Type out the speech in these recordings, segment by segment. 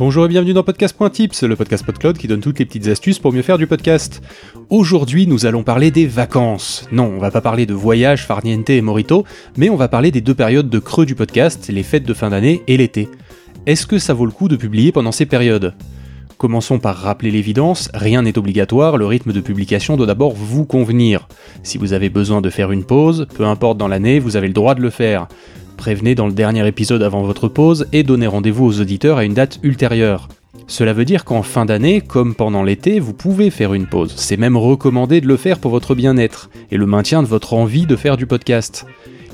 Bonjour et bienvenue dans Podcast.tips, le podcast PodCloud qui donne toutes les petites astuces pour mieux faire du podcast. Aujourd'hui, nous allons parler des vacances. Non, on va pas parler de voyage, farniente et morito, mais on va parler des deux périodes de creux du podcast, les fêtes de fin d'année et l'été. Est-ce que ça vaut le coup de publier pendant ces périodes? Commençons par rappeler l'évidence, rien n'est obligatoire, le rythme de publication doit d'abord vous convenir. Si vous avez besoin de faire une pause, peu importe dans l'année, vous avez le droit de le faire. Prévenez dans le dernier épisode avant votre pause et donnez rendez-vous aux auditeurs à une date ultérieure. Cela veut dire qu'en fin d'année, comme pendant l'été, vous pouvez faire une pause. C'est même recommandé de le faire pour votre bien-être et le maintien de votre envie de faire du podcast.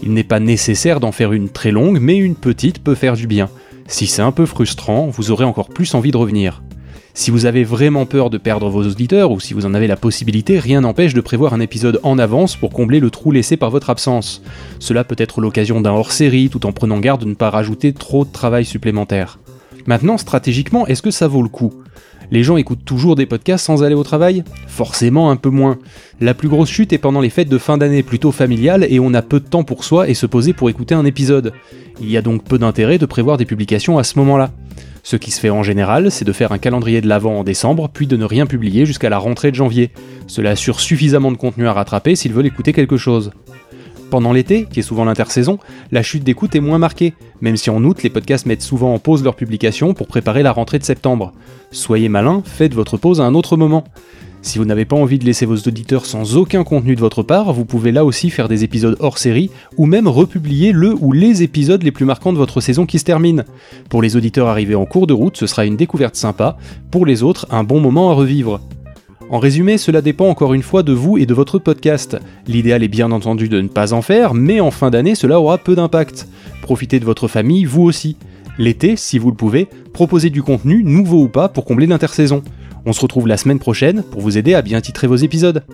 Il n'est pas nécessaire d'en faire une très longue, mais une petite peut faire du bien. Si c'est un peu frustrant, vous aurez encore plus envie de revenir. Si vous avez vraiment peur de perdre vos auditeurs ou si vous en avez la possibilité, rien n'empêche de prévoir un épisode en avance pour combler le trou laissé par votre absence. Cela peut être l'occasion d'un hors-série tout en prenant garde de ne pas rajouter trop de travail supplémentaire. Maintenant, stratégiquement, est-ce que ça vaut le coup? Les gens écoutent toujours des podcasts sans aller au travail? Forcément un peu moins. La plus grosse chute est pendant les fêtes de fin d'année plutôt familiales et on a peu de temps pour soi et se poser pour écouter un épisode. Il y a donc peu d'intérêt de prévoir des publications à ce moment-là. Ce qui se fait en général, c'est de faire un calendrier de l'avant en décembre, puis de ne rien publier jusqu'à la rentrée de janvier. Cela assure suffisamment de contenu à rattraper s'ils veulent écouter quelque chose. Pendant l'été, qui est souvent l'intersaison, la chute d'écoute est moins marquée, même si en août les podcasts mettent souvent en pause leur publication pour préparer la rentrée de septembre. Soyez malin, faites votre pause à un autre moment. Si vous n'avez pas envie de laisser vos auditeurs sans aucun contenu de votre part, vous pouvez là aussi faire des épisodes hors série ou même republier le ou les épisodes les plus marquants de votre saison qui se termine. Pour les auditeurs arrivés en cours de route, ce sera une découverte sympa, pour les autres, un bon moment à revivre. En résumé, cela dépend encore une fois de vous et de votre podcast. L'idéal est bien entendu de ne pas en faire, mais en fin d'année, cela aura peu d'impact. Profitez de votre famille, vous aussi. L'été, si vous le pouvez, proposez du contenu, nouveau ou pas, pour combler l'intersaison. On se retrouve la semaine prochaine pour vous aider à bien titrer vos épisodes.